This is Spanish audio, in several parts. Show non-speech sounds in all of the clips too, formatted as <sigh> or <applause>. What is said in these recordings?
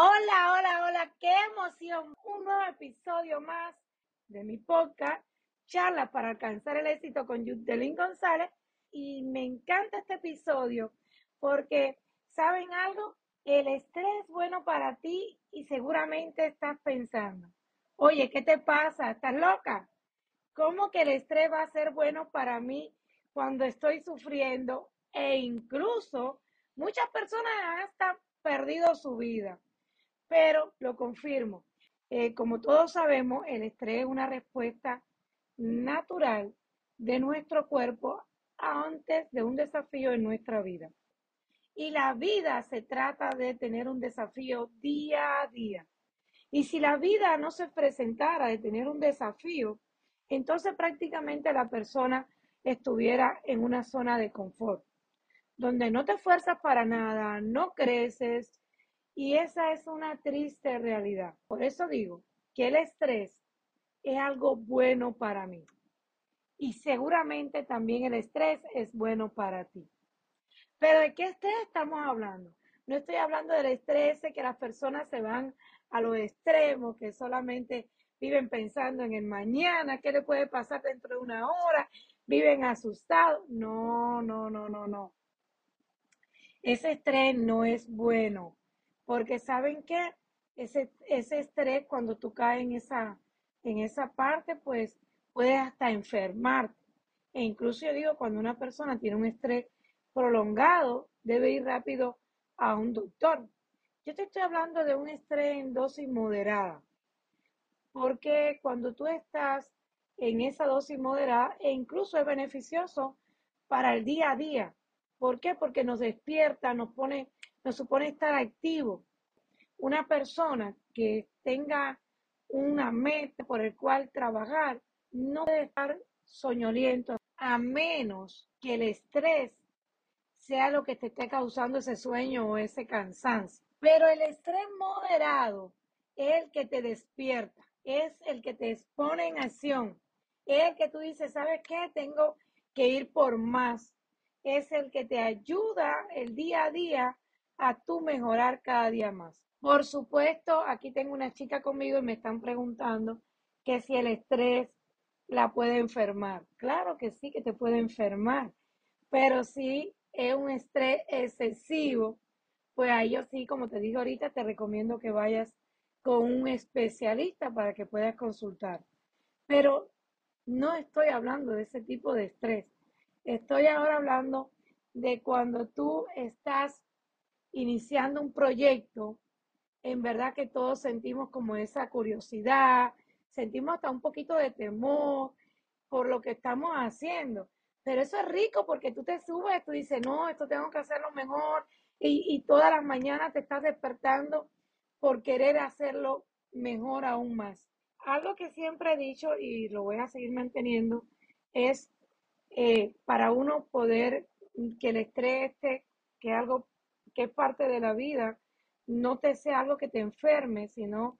Hola, hola, hola, qué emoción. Un nuevo episodio más de mi podcast, Charla para alcanzar el éxito con Yudelín González. Y me encanta este episodio porque, ¿saben algo? El estrés es bueno para ti y seguramente estás pensando, oye, ¿qué te pasa? ¿Estás loca? ¿Cómo que el estrés va a ser bueno para mí cuando estoy sufriendo? E incluso muchas personas hasta perdido su vida. Pero lo confirmo, eh, como todos sabemos, el estrés es una respuesta natural de nuestro cuerpo antes de un desafío en nuestra vida. Y la vida se trata de tener un desafío día a día. Y si la vida no se presentara de tener un desafío, entonces prácticamente la persona estuviera en una zona de confort donde no te esfuerzas para nada, no creces y esa es una triste realidad. Por eso digo que el estrés es algo bueno para mí y seguramente también el estrés es bueno para ti. Pero ¿de qué estrés estamos hablando? No estoy hablando del estrés que las personas se van a los extremos, que solamente viven pensando en el mañana, qué le puede pasar dentro de una hora, viven asustados. No, no, no, no, no. Ese estrés no es bueno, porque ¿saben qué? Ese, ese estrés, cuando tú caes en esa, en esa parte, pues puedes hasta enfermarte. E incluso yo digo, cuando una persona tiene un estrés prolongado, debe ir rápido a un doctor. Yo te estoy hablando de un estrés en dosis moderada, porque cuando tú estás en esa dosis moderada, e incluso es beneficioso para el día a día, ¿Por qué? Porque nos despierta, nos pone, nos supone estar activo. Una persona que tenga una meta por el cual trabajar no debe estar soñoliento a menos que el estrés sea lo que te esté causando ese sueño o ese cansancio. Pero el estrés moderado es el que te despierta, es el que te expone en acción, es el que tú dices, ¿sabes qué? Tengo que ir por más, es el que te ayuda el día a día a tú mejorar cada día más. Por supuesto, aquí tengo una chica conmigo y me están preguntando que si el estrés la puede enfermar. Claro que sí, que te puede enfermar, pero si es un estrés excesivo, pues ahí yo sí, como te digo ahorita, te recomiendo que vayas con un especialista para que puedas consultar. Pero no estoy hablando de ese tipo de estrés. Estoy ahora hablando de cuando tú estás iniciando un proyecto, en verdad que todos sentimos como esa curiosidad, sentimos hasta un poquito de temor por lo que estamos haciendo. Pero eso es rico porque tú te subes, tú dices, no, esto tengo que hacerlo mejor y, y todas las mañanas te estás despertando por querer hacerlo mejor aún más. Algo que siempre he dicho y lo voy a seguir manteniendo es eh, para uno poder que el estrés, que algo que es parte de la vida, no te sea algo que te enferme, sino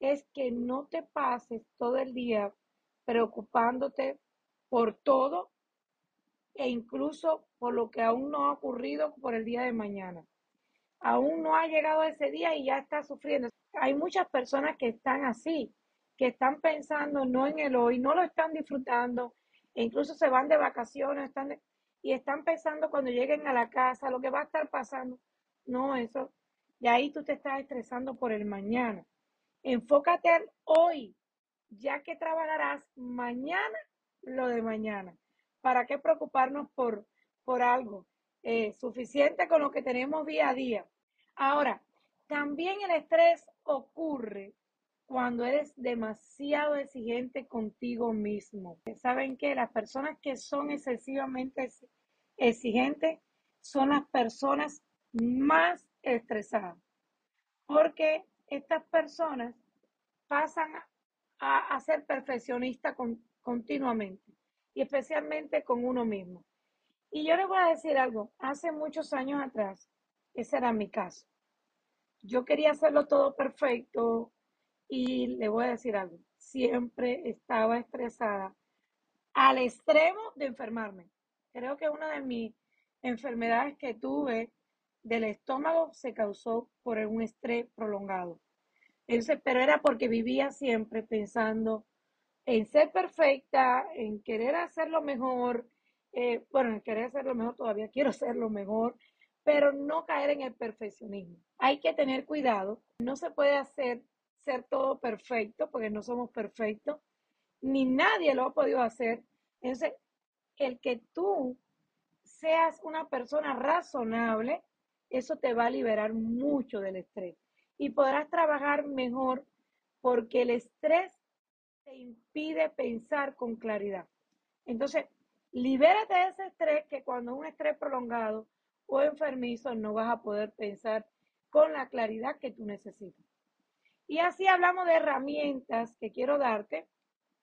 es que no te pases todo el día preocupándote por todo e incluso por lo que aún no ha ocurrido por el día de mañana. Aún no ha llegado ese día y ya está sufriendo. Hay muchas personas que están así, que están pensando no en el hoy, no lo están disfrutando, e incluso se van de vacaciones están y están pensando cuando lleguen a la casa lo que va a estar pasando. No, eso, y ahí tú te estás estresando por el mañana. Enfócate al hoy, ya que trabajarás mañana lo de mañana. ¿Para qué preocuparnos por, por algo? Eh, suficiente con lo que tenemos día a día. Ahora, también el estrés ocurre cuando eres demasiado exigente contigo mismo. Saben que las personas que son excesivamente exigentes son las personas más estresadas, porque estas personas pasan a, ser perfeccionistas continuamente y especialmente con uno mismo. Y yo les voy a decir algo, hace muchos años atrás, ese era mi caso. Yo quería hacerlo todo perfecto, y le voy a decir algo, siempre estaba estresada al extremo de enfermarme. Creo que una de mis enfermedades que tuve del estómago se causó por un estrés prolongado. pero era porque vivía siempre pensando en ser perfecta, en querer hacerlo mejor. Eh, bueno, en querer hacerlo mejor todavía quiero hacerlo mejor, pero no caer en el perfeccionismo. Hay que tener cuidado. No se puede hacer ser todo perfecto porque no somos perfectos, ni nadie lo ha podido hacer. Entonces, el que tú seas una persona razonable, eso te va a liberar mucho del estrés y podrás trabajar mejor porque el estrés te impide pensar con claridad. Entonces, libérate de ese estrés que cuando es un estrés prolongado o enfermizo no vas a poder pensar con la claridad que tú necesitas. Y así hablamos de herramientas que quiero darte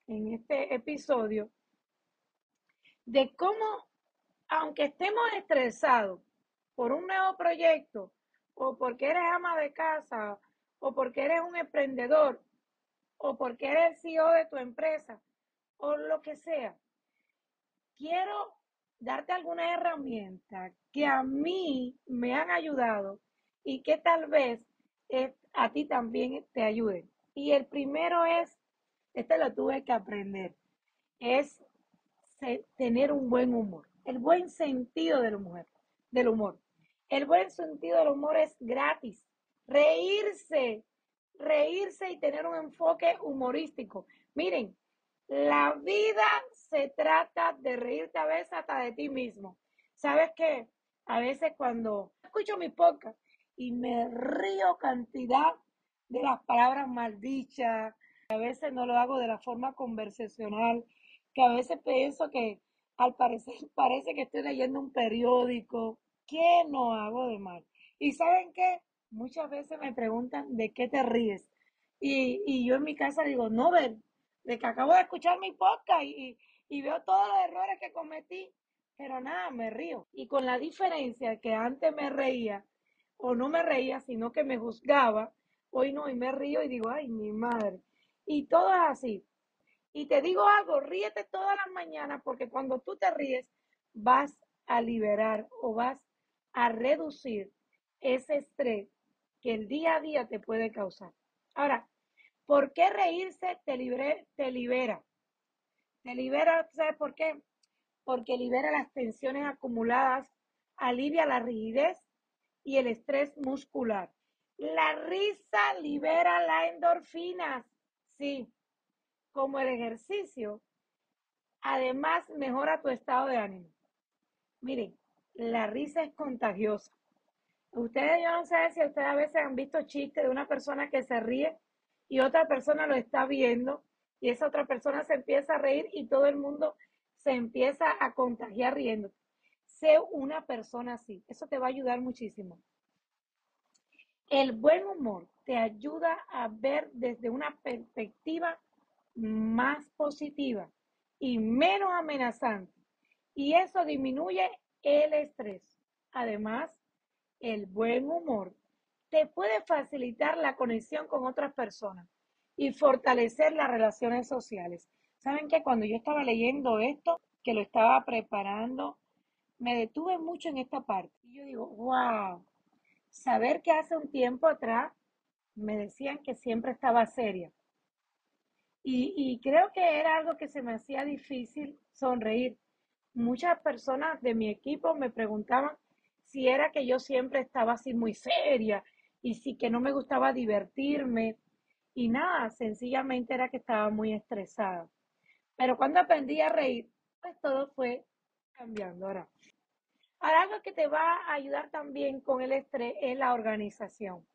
en este episodio de cómo, aunque estemos estresados por un nuevo proyecto o porque eres ama de casa o porque eres un emprendedor o porque eres el CEO de tu empresa o lo que sea, quiero darte alguna herramienta que a mí me han ayudado y que tal vez a ti también te ayude. Y el primero es, este lo tuve que aprender, es tener un buen humor, el buen sentido del humor, del humor. El buen sentido del humor es gratis. Reírse, reírse y tener un enfoque humorístico. Miren, la vida se trata de reírte a veces hasta de ti mismo. ¿Sabes qué? A veces cuando escucho mi podcast y me río cantidad de las palabras maldichas, a veces no lo hago de la forma conversacional, que a veces pienso que al parecer <laughs> parece que estoy leyendo un periódico. ¿Qué no hago de mal? Y saben qué? Muchas veces me preguntan de qué te ríes. Y, y yo en mi casa digo, no, ver, de que acabo de escuchar mi podcast y, y veo todos los errores que cometí, pero nada, me río. Y con la diferencia que antes me reía, o no me reía, sino que me juzgaba, hoy no, y me río y digo, ay, mi madre. Y todo es así. Y te digo algo, ríete todas las mañanas porque cuando tú te ríes vas a liberar o vas a reducir ese estrés que el día a día te puede causar. Ahora, ¿por qué reírse te, te libera? Te libera, ¿sabes por qué? Porque libera las tensiones acumuladas, alivia la rigidez y el estrés muscular. La risa libera la endorfinas, sí, como el ejercicio, además mejora tu estado de ánimo. Miren, la risa es contagiosa. Ustedes, yo no sé si ustedes a veces han visto chistes de una persona que se ríe y otra persona lo está viendo y esa otra persona se empieza a reír y todo el mundo se empieza a contagiar riendo. Sé una persona así. Eso te va a ayudar muchísimo. El buen humor te ayuda a ver desde una perspectiva más positiva y menos amenazante. Y eso disminuye el estrés. Además, el buen humor te puede facilitar la conexión con otras personas y fortalecer las relaciones sociales. ¿Saben que cuando yo estaba leyendo esto, que lo estaba preparando, me detuve mucho en esta parte? Y yo digo, wow, saber que hace un tiempo atrás me decían que siempre estaba seria y, creo que era algo que se me hacía difícil sonreír. Muchas personas de mi equipo me preguntaban si era que yo siempre estaba así muy seria y si que no me gustaba divertirme. Y nada, sencillamente era que estaba muy estresada. Pero cuando aprendí a reír, pues todo fue cambiando. Ahora, ahora algo que te va a ayudar también con el estrés es la organización.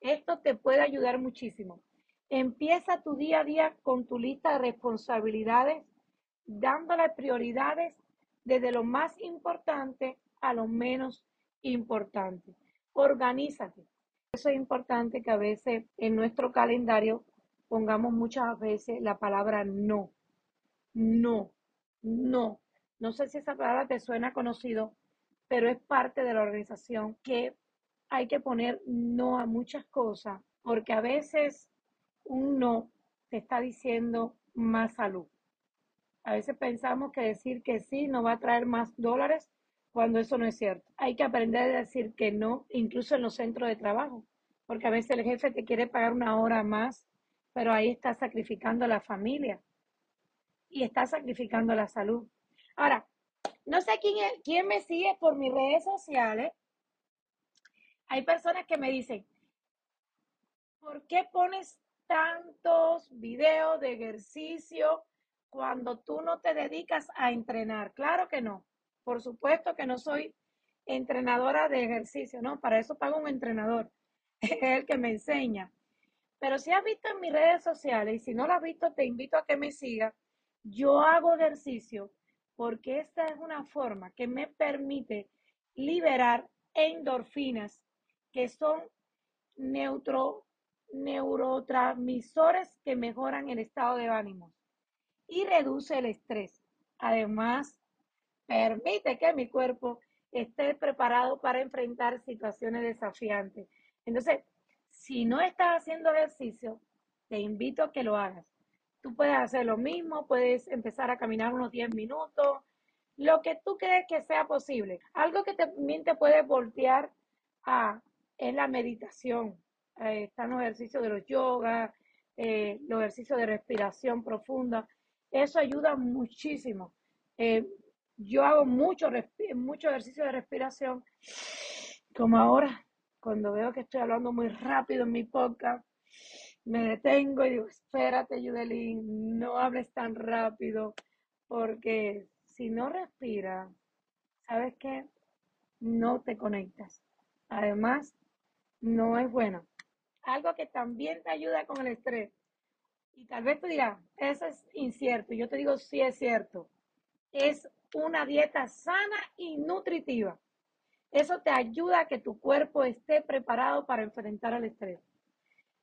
Esto te puede ayudar muchísimo. Empieza tu día a día con tu lista de responsabilidades, dándole prioridades desde lo más importante a lo menos importante. Organízate. Eso es importante que a veces en nuestro calendario pongamos muchas veces la palabra no. No, no. No sé si esa palabra te suena conocido, pero es parte de la organización que hay que poner no a muchas cosas, porque a veces un no te está diciendo más salud. A veces pensamos que decir que sí nos va a traer más dólares, cuando eso no es cierto. Hay que aprender a decir que no, incluso en los centros de trabajo, porque a veces el jefe te quiere pagar una hora más, pero ahí está sacrificando la familia y está sacrificando la salud. Ahora, no sé quién, quién me sigue por mis redes sociales. Hay personas que me dicen, ¿por qué pones tantos videos de ejercicio cuando tú no te dedicas a entrenar? Claro que no. Por supuesto que no soy entrenadora de ejercicio, ¿no? Para eso pago un entrenador, <laughs> es el que me enseña. Pero si has visto en mis redes sociales y si no lo has visto, te invito a que me sigas. Yo hago ejercicio porque esta es una forma que me permite liberar endorfinas, que son neutro, neurotransmisores que mejoran el estado de ánimo y reduce el estrés. Además, permite que mi cuerpo esté preparado para enfrentar situaciones desafiantes. Entonces, si no estás haciendo ejercicio, te invito a que lo hagas. Tú puedes hacer lo mismo, puedes empezar a caminar unos 10 minutos, lo que tú crees que sea posible. Algo que también te puede voltear a es la meditación. Eh, están los ejercicios de los yoga, eh, los ejercicios de respiración profunda. Eso ayuda muchísimo. Eh, yo hago mucho, mucho ejercicio de respiración, como ahora, cuando veo que estoy hablando muy rápido en mi podcast, me detengo y digo, espérate, Yudelín, no hables tan rápido, porque si no respiras, ¿sabes qué? No te conectas. Además, no es bueno. Algo que también te ayuda con el estrés. Y tal vez tú digas, eso es incierto. Yo te digo, sí es cierto. Es una dieta sana y nutritiva. Eso te ayuda a que tu cuerpo esté preparado para enfrentar el estrés.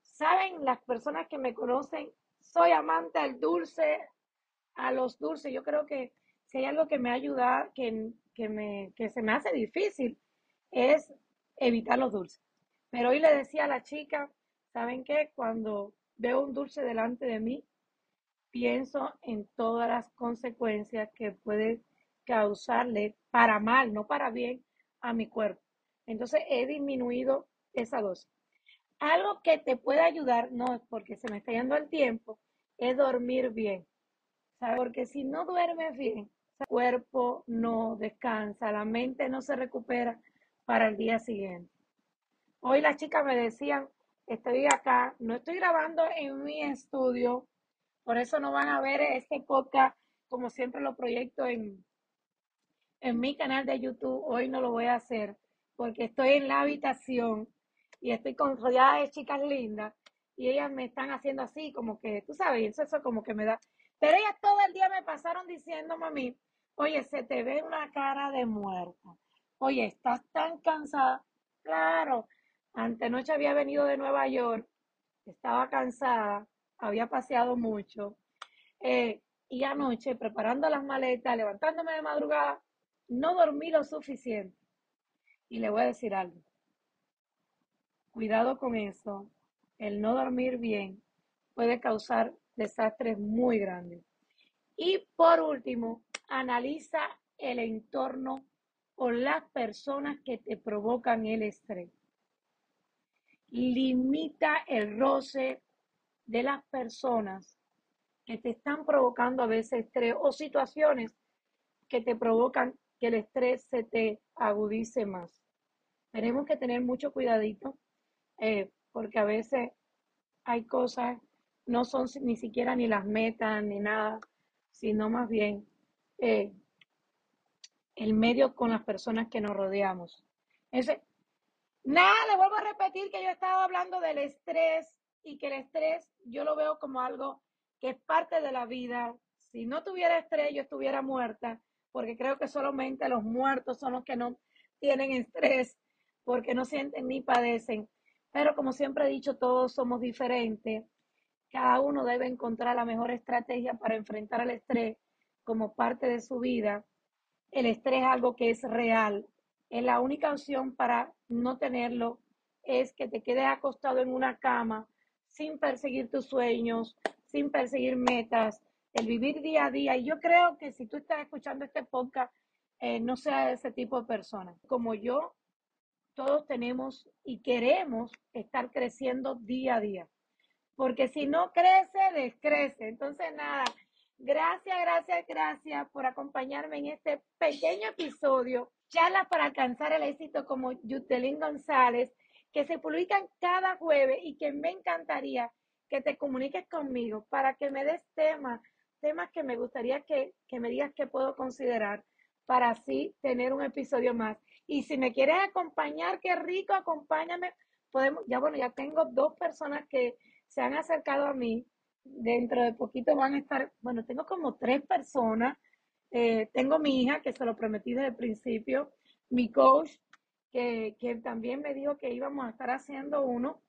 Saben, las personas que me conocen, soy amante al dulce, a los dulces. Yo creo que si hay algo que me ayuda, que, que, me, que se me hace difícil, es evitar los dulces. Pero hoy le decía a la chica, ¿saben qué? Cuando veo un dulce delante de mí, pienso en todas las consecuencias que puede causarle para mal, no para bien, a mi cuerpo. Entonces he disminuido esa dosis. Algo que te puede ayudar, no porque se me está yendo el tiempo, es dormir bien. ¿Sabes? Porque si no duermes bien, el cuerpo no descansa, la mente no se recupera para el día siguiente. Hoy las chicas me decían, estoy acá, no estoy grabando en mi estudio, por eso no van a ver este podcast como siempre lo proyecto en, en mi canal de YouTube. Hoy no lo voy a hacer porque estoy en la habitación y estoy con rodeada de chicas lindas y ellas me están haciendo así, como que, tú sabes, eso, como que me da. Pero ellas todo el día me pasaron diciendo, mami, oye, se te ve una cara de muerta. Oye, estás tan cansada. Claro, Antenoche había venido de Nueva York, estaba cansada, había paseado mucho. Eh, y anoche, preparando las maletas, levantándome de madrugada, no dormí lo suficiente. Y le voy a decir algo. Cuidado con eso. El no dormir bien puede causar desastres muy grandes. Y por último, analiza el entorno o las personas que te provocan el estrés limita el roce de las personas que te están provocando a veces estrés o situaciones que te provocan que el estrés se te agudice más. Tenemos que tener mucho cuidadito eh, porque a veces hay cosas, no son ni siquiera ni las metas ni nada, sino más bien eh, el medio con las personas que nos rodeamos. Ese, Nada, le vuelvo a repetir que yo he estado hablando del estrés y que el estrés yo lo veo como algo que es parte de la vida. Si no tuviera estrés, yo estuviera muerta, porque creo que solamente los muertos son los que no tienen estrés, porque no sienten ni padecen. Pero como siempre he dicho, todos somos diferentes. Cada uno debe encontrar la mejor estrategia para enfrentar el estrés como parte de su vida. El estrés es algo que es real, es la única opción para no tenerlo es que te quedes acostado en una cama sin perseguir tus sueños, sin perseguir metas, el vivir día a día. Y yo creo que si tú estás escuchando este podcast eh, no sea ese tipo de persona. Como yo, todos tenemos y queremos estar creciendo día a día. Porque si no crece, descrece. Entonces, nada, gracias, gracias, gracias por acompañarme en este pequeño episodio. Charlas para alcanzar el éxito como Yutelín González, que se publican cada jueves y que me encantaría que te comuniques conmigo para que me des temas, temas que me gustaría que, que me digas que puedo considerar para así tener un episodio más. Y si me quieres acompañar, qué rico, acompáñame. Podemos, ya bueno, ya tengo dos personas que se han acercado a mí. Dentro de poquito van a estar, bueno, tengo como tres personas. Eh, tengo mi hija, que se lo prometí desde el principio, mi coach, que, que también me dijo que íbamos a estar haciendo uno.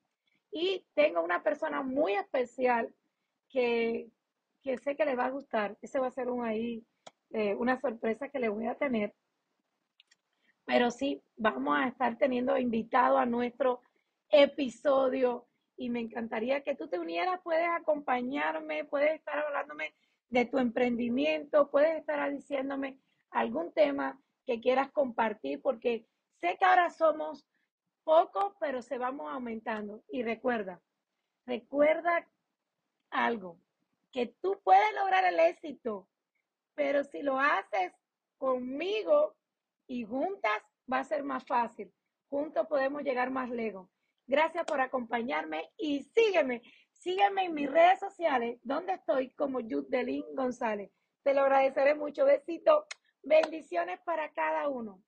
Y tengo una persona muy especial que, que sé que le va a gustar. Ese va a ser un ahí, eh, una sorpresa que le voy a tener. Pero sí, vamos a estar teniendo invitado a nuestro episodio y me encantaría que tú te unieras, puedes acompañarme, puedes estar hablándome de tu emprendimiento, puedes estar diciéndome algún tema que quieras compartir, porque sé que ahora somos pocos, pero se vamos aumentando. Y recuerda, recuerda algo, que tú puedes lograr el éxito, pero si lo haces conmigo y juntas, va a ser más fácil. Juntos podemos llegar más lejos. Gracias por acompañarme y sígueme. Sígueme en mis redes sociales, donde estoy como Yudelín González. Te lo agradeceré mucho. Besito. Bendiciones para cada uno.